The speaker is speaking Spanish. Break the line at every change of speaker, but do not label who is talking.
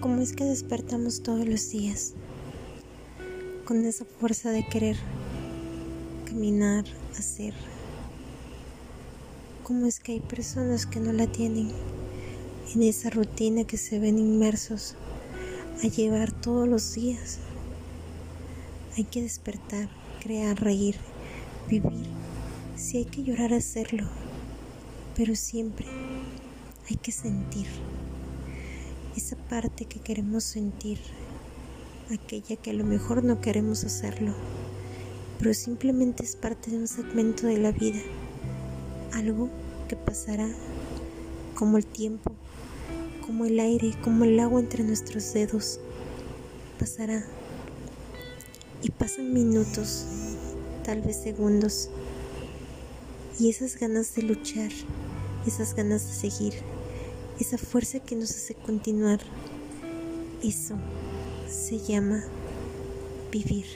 ¿Cómo es que despertamos todos los días con esa fuerza de querer caminar, hacer? ¿Cómo es que hay personas que no la tienen en esa rutina que se ven inmersos a llevar todos los días? Hay que despertar, crear, reír, vivir. Si hay que llorar, hacerlo, pero siempre hay que sentir esa parte que queremos sentir, aquella que a lo mejor no queremos hacerlo, pero simplemente es parte de un segmento de la vida, algo que pasará como el tiempo, como el aire, como el agua entre nuestros dedos, pasará. Y pasan minutos, tal vez segundos, y esas ganas de luchar, esas ganas de seguir, esa fuerza que nos hace continuar. Eso se llama vivir.